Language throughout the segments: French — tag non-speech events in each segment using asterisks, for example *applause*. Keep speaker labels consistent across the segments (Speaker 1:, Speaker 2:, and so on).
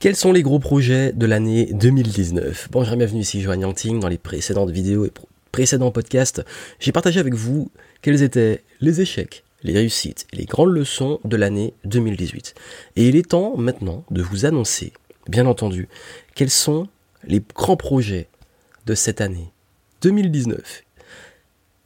Speaker 1: Quels sont les gros projets de l'année 2019 Bonjour, bienvenue ici Joanne Yangting. Dans les précédentes vidéos et précédents podcasts, j'ai partagé avec vous quels étaient les échecs, les réussites et les grandes leçons de l'année 2018. Et il est temps maintenant de vous annoncer, bien entendu, quels sont les grands projets de cette année 2019.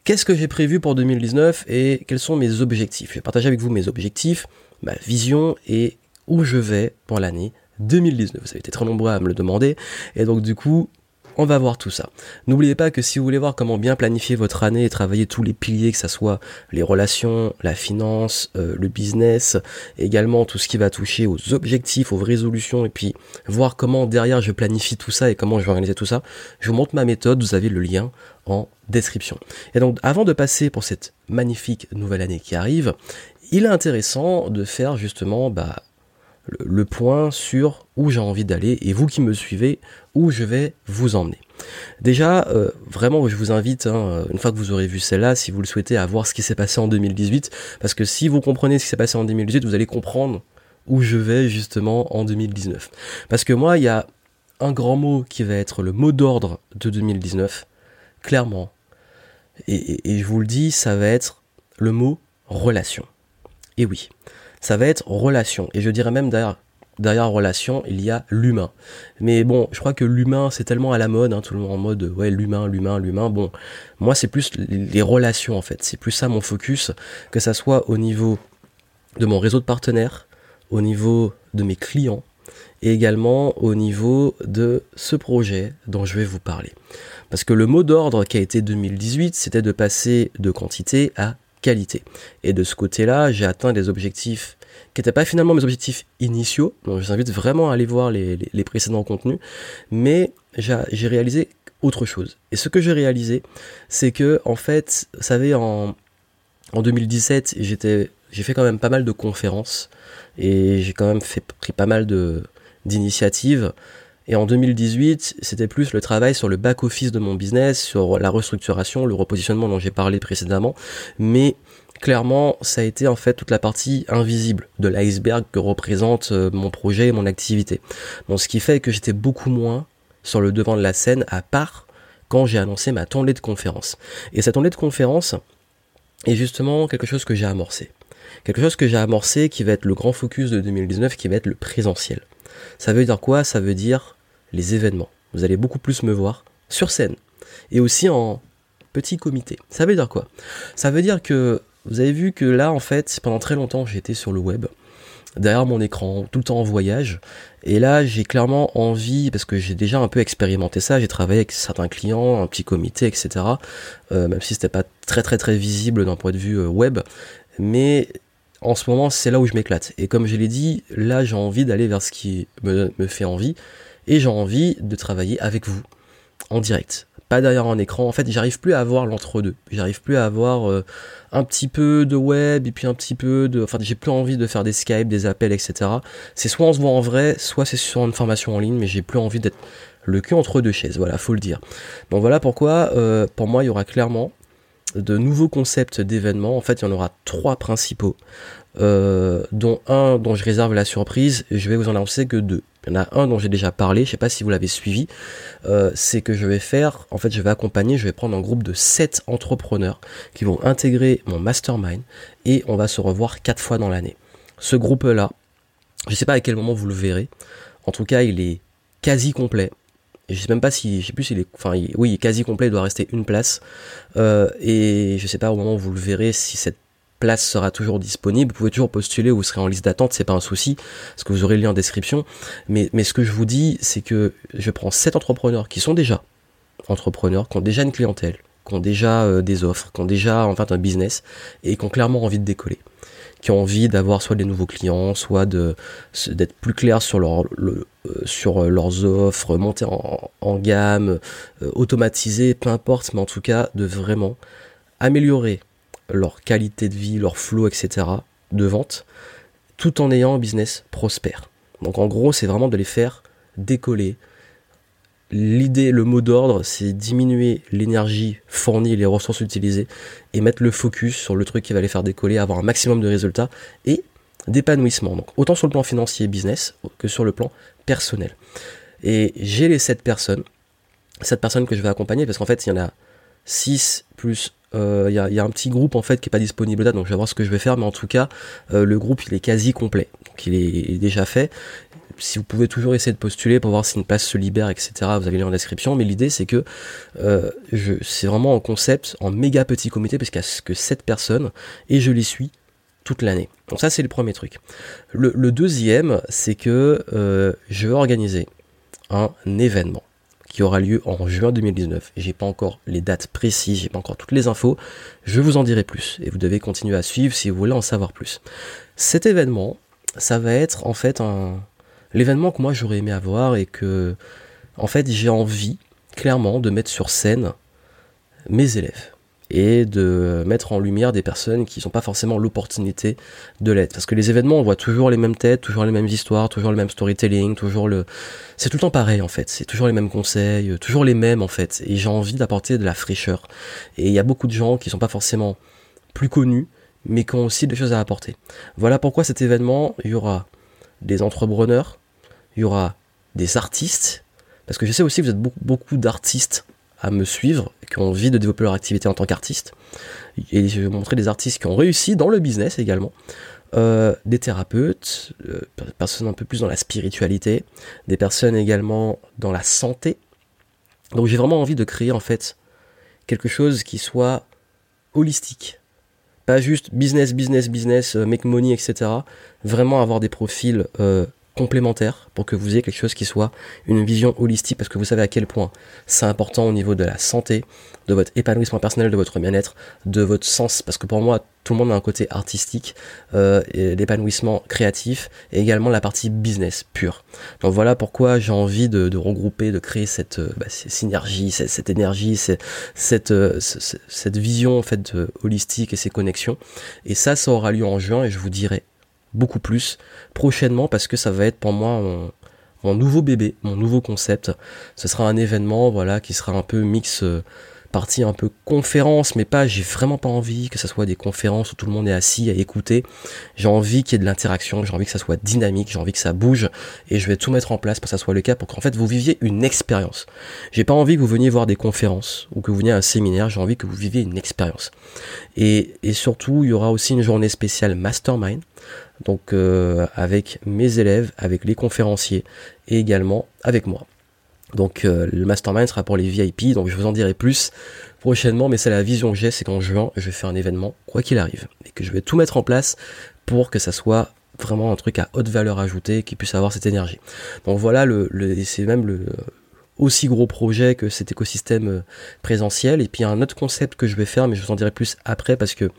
Speaker 1: Qu'est-ce que j'ai prévu pour 2019 et quels sont mes objectifs? Je vais partager avec vous mes objectifs, ma vision et où je vais pour l'année 2019. Vous avez été très nombreux à me le demander. Et donc du coup, on va voir tout ça. N'oubliez pas que si vous voulez voir comment bien planifier votre année et travailler tous les piliers, que ce soit les relations, la finance, euh, le business, également tout ce qui va toucher aux objectifs, aux résolutions, et puis voir comment derrière je planifie tout ça et comment je vais organiser tout ça, je vous montre ma méthode, vous avez le lien en description. Et donc avant de passer pour cette magnifique nouvelle année qui arrive, il est intéressant de faire justement bah, le, point sur où j'ai envie d'aller et vous qui me suivez, où je vais vous emmener. Déjà, euh, vraiment, je vous invite, hein, une fois que vous aurez vu celle-là, si vous le souhaitez, à voir ce qui s'est passé en 2018, parce que si vous comprenez ce qui s'est passé en 2018, vous allez comprendre où je vais justement en 2019. Parce que moi, il y a un grand mot qui va être le mot d'ordre de 2019, clairement. et je vous le dis, ça va être le mot relation. Et oui, ça va être relation. Et je dirais même derrière, relation, il y a l'humain. Mais bon, je crois que l'humain, c'est tellement à la mode, hein, tout le monde en mode, ouais, l'humain, l'humain, l'humain. Bon, moi, c'est plus les relations, en fait. C'est plus ça mon focus, que ça soit au niveau de mon réseau de partenaires, au niveau de mes clients, et également au niveau de ce projet dont je vais vous parler. Parce que le mot d'ordre qui a été 2018, c'était de passer de quantité à qualité. Et de ce côté-là, j'ai atteint des objectifs qui n'étaient pas finalement mes objectifs initiaux. Donc je vous invite vraiment à aller voir les, précédents contenus. Mais j'ai réalisé autre chose. Et ce que j'ai réalisé, c'est que en fait, vous savez, en, en 2017, j'étais, j'ai fait quand même pas mal de conférences et j'ai quand même fait, pris pas mal d'initiatives et en 2018, c'était plus le travail sur le back-office de mon business, sur la restructuration, le repositionnement dont j'ai parlé précédemment. Mais clairement, ça a été en fait toute la partie invisible de l'iceberg que représente euh, mon projet et mon activité. Donc ce qui fait que j'étais beaucoup moins sur le devant de la scène, à part quand j'ai annoncé ma tournée de conférence. Et cette tournée de conférence est justement quelque chose que j'ai amorcé. Quelque chose que j'ai amorcé qui va être le grand focus de 2019, qui va être le présentiel. Ça veut dire quoi? Ça veut dire les événements. Vous allez beaucoup plus me voir sur scène et aussi en petit comité. Ça veut dire quoi? Ça veut dire que vous avez vu que là, en fait, pendant très longtemps, j'étais sur le web, derrière mon écran, tout le temps en voyage. Et là, j'ai clairement envie, parce que j'ai déjà un peu expérimenté ça, j'ai travaillé avec certains clients, un petit comité, etc. Euh, même si c'était pas très très très visible d'un point de vue euh, web. Mais en ce moment, c'est là où je m'éclate. Et comme je l'ai dit, là, j'ai envie d'aller vers ce qui me, fait envie. Et j'ai envie de travailler avec vous, en direct. Pas derrière un écran. En fait, j'arrive plus à avoir l'entre-deux. J'arrive plus à avoir euh, un petit peu de web et puis un petit peu de. Enfin, j'ai plus envie de faire des Skype, des appels, etc. C'est soit on se voit en vrai, soit c'est sur une formation en ligne, mais j'ai plus envie d'être le cul entre deux chaises. Voilà, faut le dire. Donc voilà pourquoi, euh, pour moi, il y aura clairement de nouveaux concepts d'événements. En fait, il y en aura trois principaux, euh, dont un dont je réserve la surprise. Je vais vous en annoncer que deux. Il y en a un dont j'ai déjà parlé, je sais pas si vous l'avez suivi. Euh, c'est que je vais faire, en fait, je vais accompagner, je vais prendre un groupe de sept entrepreneurs qui vont intégrer mon mastermind et on va se revoir quatre fois dans l'année. Ce groupe-là, je sais pas à quel moment vous le verrez. En tout cas, il est quasi complet je sais même pas si, je plus s'il est, enfin, oui, il est quasi complet, il doit rester une place. Euh, et je sais pas au moment où vous le verrez si cette place sera toujours disponible. Vous pouvez toujours postuler, vous serez en liste d'attente, c'est pas un souci, parce que vous aurez le lien en description. Mais, ce que je vous dis, c'est que je prends sept entrepreneurs qui sont déjà entrepreneurs, qui ont déjà une clientèle, qui ont déjà euh, des offres, qui ont déjà un business et qui ont clairement envie de décoller qui ont envie d'avoir soit des nouveaux clients, soit d'être plus clair sur euh, sur leurs offres, monter en, gamme, euh, automatiser, peu importe, mais en tout cas de vraiment améliorer leur qualité de vie, leur flow, etc. de vente, tout en ayant un business prospère. Donc en gros, c'est vraiment de les faire décoller, L'idée, le mot d'ordre, c'est diminuer l'énergie fournie, les ressources utilisées, et mettre le focus sur le truc qui va les faire décoller, avoir un maximum de résultats et d'épanouissement. Donc autant sur le plan financier et business que sur le plan personnel. Et j'ai les 7 personnes, 7 personnes que je vais accompagner, parce qu'en fait, il y en a 6 plus euh, il y, a, un petit groupe en fait qui est pas disponible là, donc je vais voir ce que je vais faire, mais en tout cas, euh, le groupe il est quasi complet, donc il est, déjà fait. Si vous pouvez toujours essayer de postuler pour voir si une place se libère, etc. Vous avez le lien en description. Mais l'idée c'est que euh, c'est vraiment en concept, en méga petit comité, parce qu'il y a que 7 personnes et je les suis toute l'année. Donc ça c'est le premier truc. Le, le deuxième, c'est que je vais organiser un événement qui aura lieu en juin 2019. J'ai pas encore les dates précises, j'ai pas encore toutes les infos. Je vous en dirai plus et vous devez continuer à suivre si vous voulez en savoir plus. Cet événement, ça va être en fait un l'événement que moi j'aurais aimé avoir et que en fait j'ai envie clairement de mettre sur scène mes élèves et de mettre en lumière des personnes qui n'ont pas forcément l'opportunité de l'être. Parce que les événements, on voit toujours les mêmes têtes, toujours les mêmes histoires, toujours le même storytelling, toujours le... C'est tout le temps pareil en fait, c'est toujours les mêmes conseils, euh, toujours les mêmes en fait. Et j'ai envie d'apporter de la fraîcheur. Et il y a beaucoup de gens qui sont pas forcément plus connus, mais qui ont aussi des choses à apporter. Voilà pourquoi cet événement, il y aura des entrepreneurs, il y aura des artistes, parce que je sais aussi que vous êtes beaucoup, d'artistes à me suivre, qui ont envie de développer leur activité en tant qu'artiste. Et je vais vous montrer des artistes qui ont réussi dans le business également. Euh, des thérapeutes, euh, des personnes un peu plus dans la spiritualité, des personnes également dans la santé. Donc j'ai vraiment envie de créer en fait quelque chose qui soit holistique. Pas juste business, business, business, euh, make money, etc. Vraiment avoir des profils complémentaire pour que vous ayez quelque chose qui soit une vision holistique parce que vous savez à quel point c'est important au niveau de la santé, de votre épanouissement personnel, de votre bien-être, de votre sens parce que pour moi tout le monde a un côté artistique, euh, l'épanouissement créatif et également la partie business pure. Donc voilà pourquoi j'ai envie de, regrouper, de créer cette euh, bah, synergie, cette, énergie, cette, euh, cette vision en fait holistique et ces connexions. Et ça, ça aura lieu en juin et je vous dirai beaucoup plus prochainement parce que ça va être pour moi mon, nouveau bébé, mon nouveau concept. Ce sera un événement voilà qui sera un peu mix euh, partie un peu conférence, mais pas, j'ai vraiment pas envie que ça soit des conférences où tout le monde est assis à écouter. J'ai envie qu'il y ait de l'interaction, j'ai envie que ça soit dynamique, j'ai envie que ça bouge, et je vais tout mettre en place pour que ça soit le cas, pour qu'en fait vous viviez une expérience. J'ai pas envie que vous veniez voir des conférences ou que vous veniez à un séminaire, j'ai envie que vous viviez une expérience. Et, et surtout, il y aura aussi une journée spéciale mastermind donc euh, avec mes élèves, avec les conférenciers et également avec moi. Donc euh, le mastermind sera pour les VIP, donc je vous en dirai plus prochainement, mais c'est la vision que j'ai, c'est qu'en juin, je vais faire un événement, quoi qu'il arrive, et que je vais tout mettre en place pour que ça soit vraiment un truc à haute valeur ajoutée, qui puisse avoir cette énergie. Donc voilà, le, c'est même le aussi gros projet que cet écosystème présentiel, et puis un autre concept que je vais faire, mais je vous en dirai plus après, parce que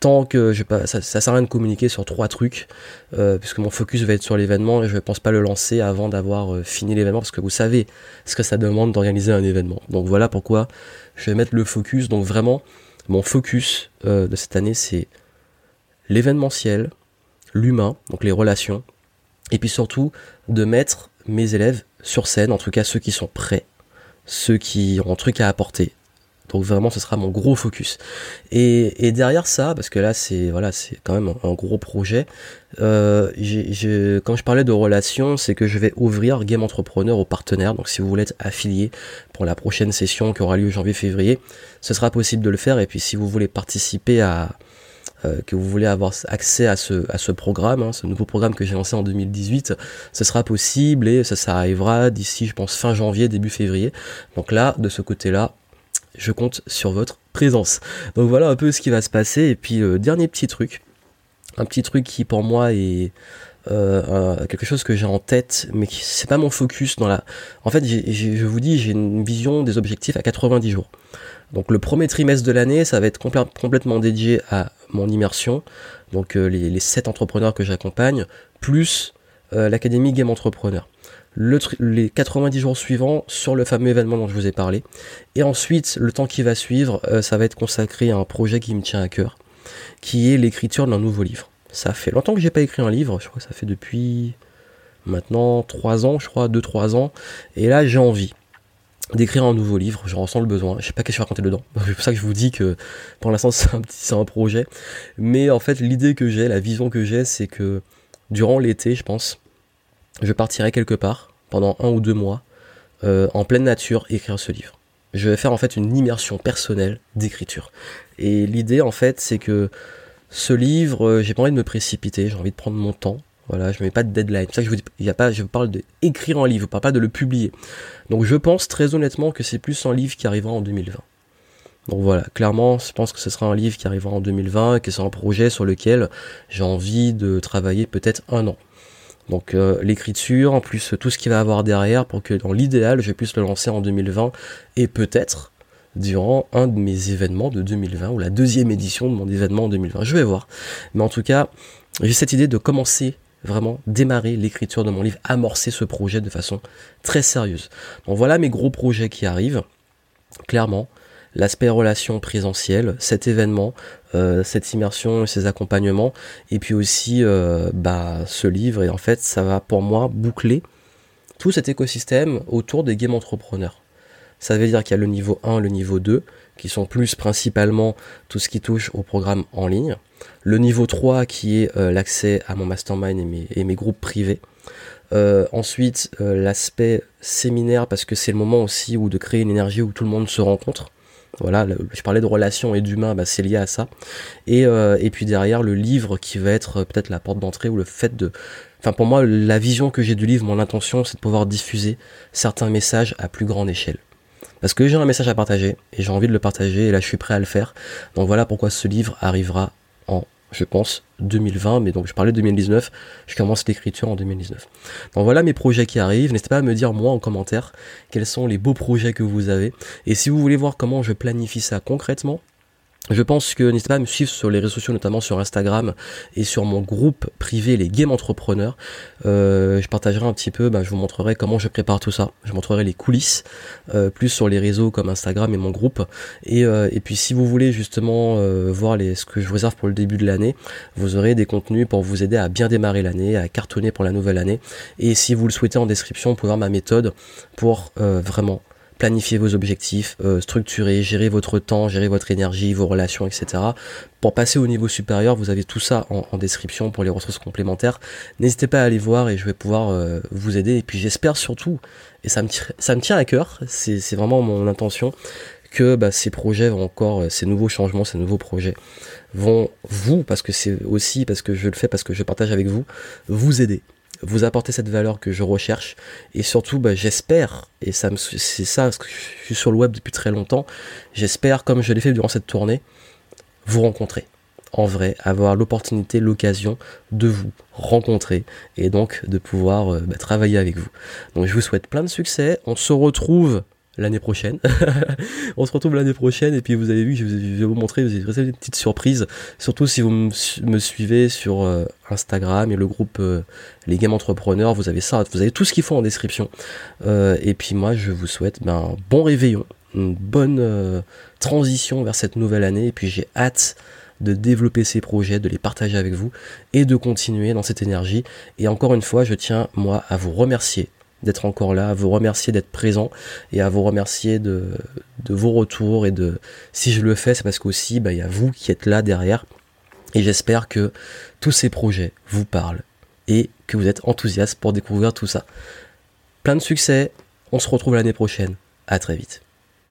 Speaker 1: tant que je pas, ça, ça sert à rien de communiquer sur trois trucs, euh, puisque mon focus va être sur l'événement et je ne pense pas le lancer avant d'avoir euh, fini l'événement, parce que vous savez ce que ça demande d'organiser un événement. Donc voilà pourquoi je vais mettre le focus. Donc vraiment, mon focus euh, de cette année, c'est l'événementiel, l'humain, donc les relations, et puis surtout de mettre mes élèves sur scène, en tout cas ceux qui sont prêts, ceux qui ont un truc à apporter, donc vraiment, ce sera mon gros focus. Et, derrière ça, parce que là, c'est voilà, c'est quand même un, gros projet. Euh, quand je parlais de relations, c'est que je vais ouvrir Game Entrepreneur aux partenaires. Donc si vous voulez être affilié pour la prochaine session qui aura lieu janvier-février, ce sera possible de le faire. Et puis si vous voulez participer à euh, que vous voulez avoir accès à ce, à ce programme, hein, ce nouveau programme que j'ai lancé en 2018, ce sera possible et ça, ça arrivera d'ici, je pense, fin janvier, début février. Donc là, de ce côté-là, je compte sur votre présence. Donc voilà un peu ce qui va se passer. Et puis euh, dernier petit truc, un petit truc qui pour moi est euh, quelque chose que j'ai en tête, mais qui c'est pas mon focus dans la. En fait, je vous dis, j'ai une vision des objectifs à 90 jours. Donc le premier trimestre de l'année, ça va être complètement dédié à mon immersion, donc euh, les, les 7 entrepreneurs que j'accompagne, plus l'académie Game Entrepreneur les 90 jours suivants sur le fameux événement dont je vous ai parlé. Et ensuite, le temps qui va suivre, euh, ça va être consacré à un projet qui me tient à cœur, qui est l'écriture d'un nouveau livre. Ça fait longtemps que j'ai pas écrit un livre, je crois que ça fait depuis maintenant 3 ans, je crois, 2-3 ans. Et là, j'ai envie d'écrire un nouveau livre, je ressens le besoin, je sais pas qu'est-ce que je vais raconter dedans, c'est pour ça que je vous dis que pour l'instant *laughs* c'est un, petit, un projet, mais en fait l'idée que j'ai, la vision que j'ai, c'est que durant l'été, je pense, je partirai quelque part, pendant un ou deux mois, euh, en pleine nature, écrire ce livre. Je vais faire en fait une immersion personnelle d'écriture. Et l'idée en fait, c'est que ce livre, euh, j'ai pas envie de me précipiter, j'ai envie de prendre mon temps. Voilà, je mets pas de deadline. C'est ça que je vous dis, il y a pas, je parle d'écrire un livre, pas de le publier. Donc je pense très honnêtement que c'est plus un livre qui arrivera en 2020. Donc voilà, clairement, je pense que ce sera un livre qui arrivera en 2020 et que c'est un projet sur lequel j'ai envie de travailler peut-être un an. Donc euh, l'écriture, en plus tout ce qu'il va avoir derrière pour que dans l'idéal je puisse le lancer en 2020 et peut-être durant un de mes événements de 2020 ou la deuxième édition de mon événement en 2020. Je vais voir. Mais en tout cas, j'ai cette idée de commencer vraiment démarrer l'écriture de mon livre, amorcer ce projet de façon très sérieuse. Donc voilà mes gros projets qui arrivent. Clairement, l'aspect relation présentielle, cet événement, euh, cette immersion, ces accompagnements, et puis aussi euh, bah, ce livre, et en fait ça va pour moi boucler tout cet écosystème autour des game entrepreneurs. Ça veut dire qu'il y a le niveau 1, le niveau 2, qui sont plus principalement tout ce qui touche au programme en ligne. Le niveau 3 qui est euh, l'accès à mon mastermind et mes, et mes groupes privés. Euh, ensuite, l'aspect séminaire, parce que c'est le moment aussi où de créer une énergie où tout le monde se rencontre. Voilà, je parlais de relations et d'humain, bah, c'est lié à ça. Et, euh, et puis derrière, le livre qui va être euh, peut-être la porte d'entrée ou le fait de... Enfin, pour moi, la vision que j'ai du livre, mon intention, c'est de pouvoir diffuser certains messages à plus grande échelle. Parce que j'ai un message à partager et j'ai envie de le partager et là je suis prêt à le faire. Donc voilà pourquoi ce livre arrivera en je pense, 2020, mais donc je parlais de 2019, je commence l'écriture en 2019. Donc voilà mes projets qui arrivent, n'hésitez pas à me dire moi en commentaire quels sont les beaux projets que vous avez, et si vous voulez voir comment je planifie ça concrètement, je pense que n'hésitez pas à me suivre sur les réseaux sociaux, notamment sur Instagram et sur mon groupe privé, les Game Entrepreneurs. Euh, je partagerai un petit peu, bah, je vous montrerai comment je prépare tout ça. Je montrerai les coulisses, euh, plus sur les réseaux comme Instagram et mon groupe. Et, euh, puis si vous voulez justement voir ce que je vous réserve pour le début de l'année, vous aurez des contenus pour vous aider à bien démarrer l'année, à cartonner pour la nouvelle année. Et si vous le souhaitez en description, vous pouvez voir ma méthode pour vraiment planifier vos objectifs, euh, structurer, gérer votre temps, gérer votre énergie, vos relations, etc. Pour passer au niveau supérieur, vous avez tout ça en, description pour les ressources complémentaires. N'hésitez pas à aller voir et je vais pouvoir euh, vous aider. Et puis j'espère surtout, et ça me, ça me tient à cœur, c'est vraiment mon intention, que bah, ces projets vont encore, euh, ces nouveaux changements, ces nouveaux projets vont vous, parce que c'est aussi parce que je le fais, parce que je partage avec vous, vous aider vous apporter cette valeur que je recherche. Et surtout bah, j'espère et ça c'est ça parce que je suis sur le web depuis très longtemps j'espère comme je l'ai fait durant cette tournée vous rencontrer. En vrai avoir l'opportunité l'occasion de vous rencontrer et donc de pouvoir euh, bah, travailler avec vous. Donc je vous souhaite plein de succès. On se retrouve l'année prochaine. *laughs* on se retrouve l'année prochaine et puis vous avez vu, je vais vous montrer, vous avez une petite surprise, surtout si vous me suivez sur euh, Instagram et le groupe euh, Les Game Entrepreneurs, vous avez ça, vous avez tout ce qu'il faut en description. Euh, et puis moi, je vous souhaite ben, un bon réveillon, une bonne transition vers cette nouvelle année et puis j'ai hâte de développer ces projets, de les partager avec vous et de continuer dans cette énergie. Et encore une fois, je tiens moi à vous remercier d'être encore là, à vous remercier d'être présent et à vous remercier de, vos retours et de si je le fais c'est parce qu'aussi bah, il y a vous qui êtes là derrière et j'espère que tous ces projets vous parlent et que vous êtes enthousiaste pour découvrir tout ça. Plein de succès, on se retrouve l'année prochaine, à très vite.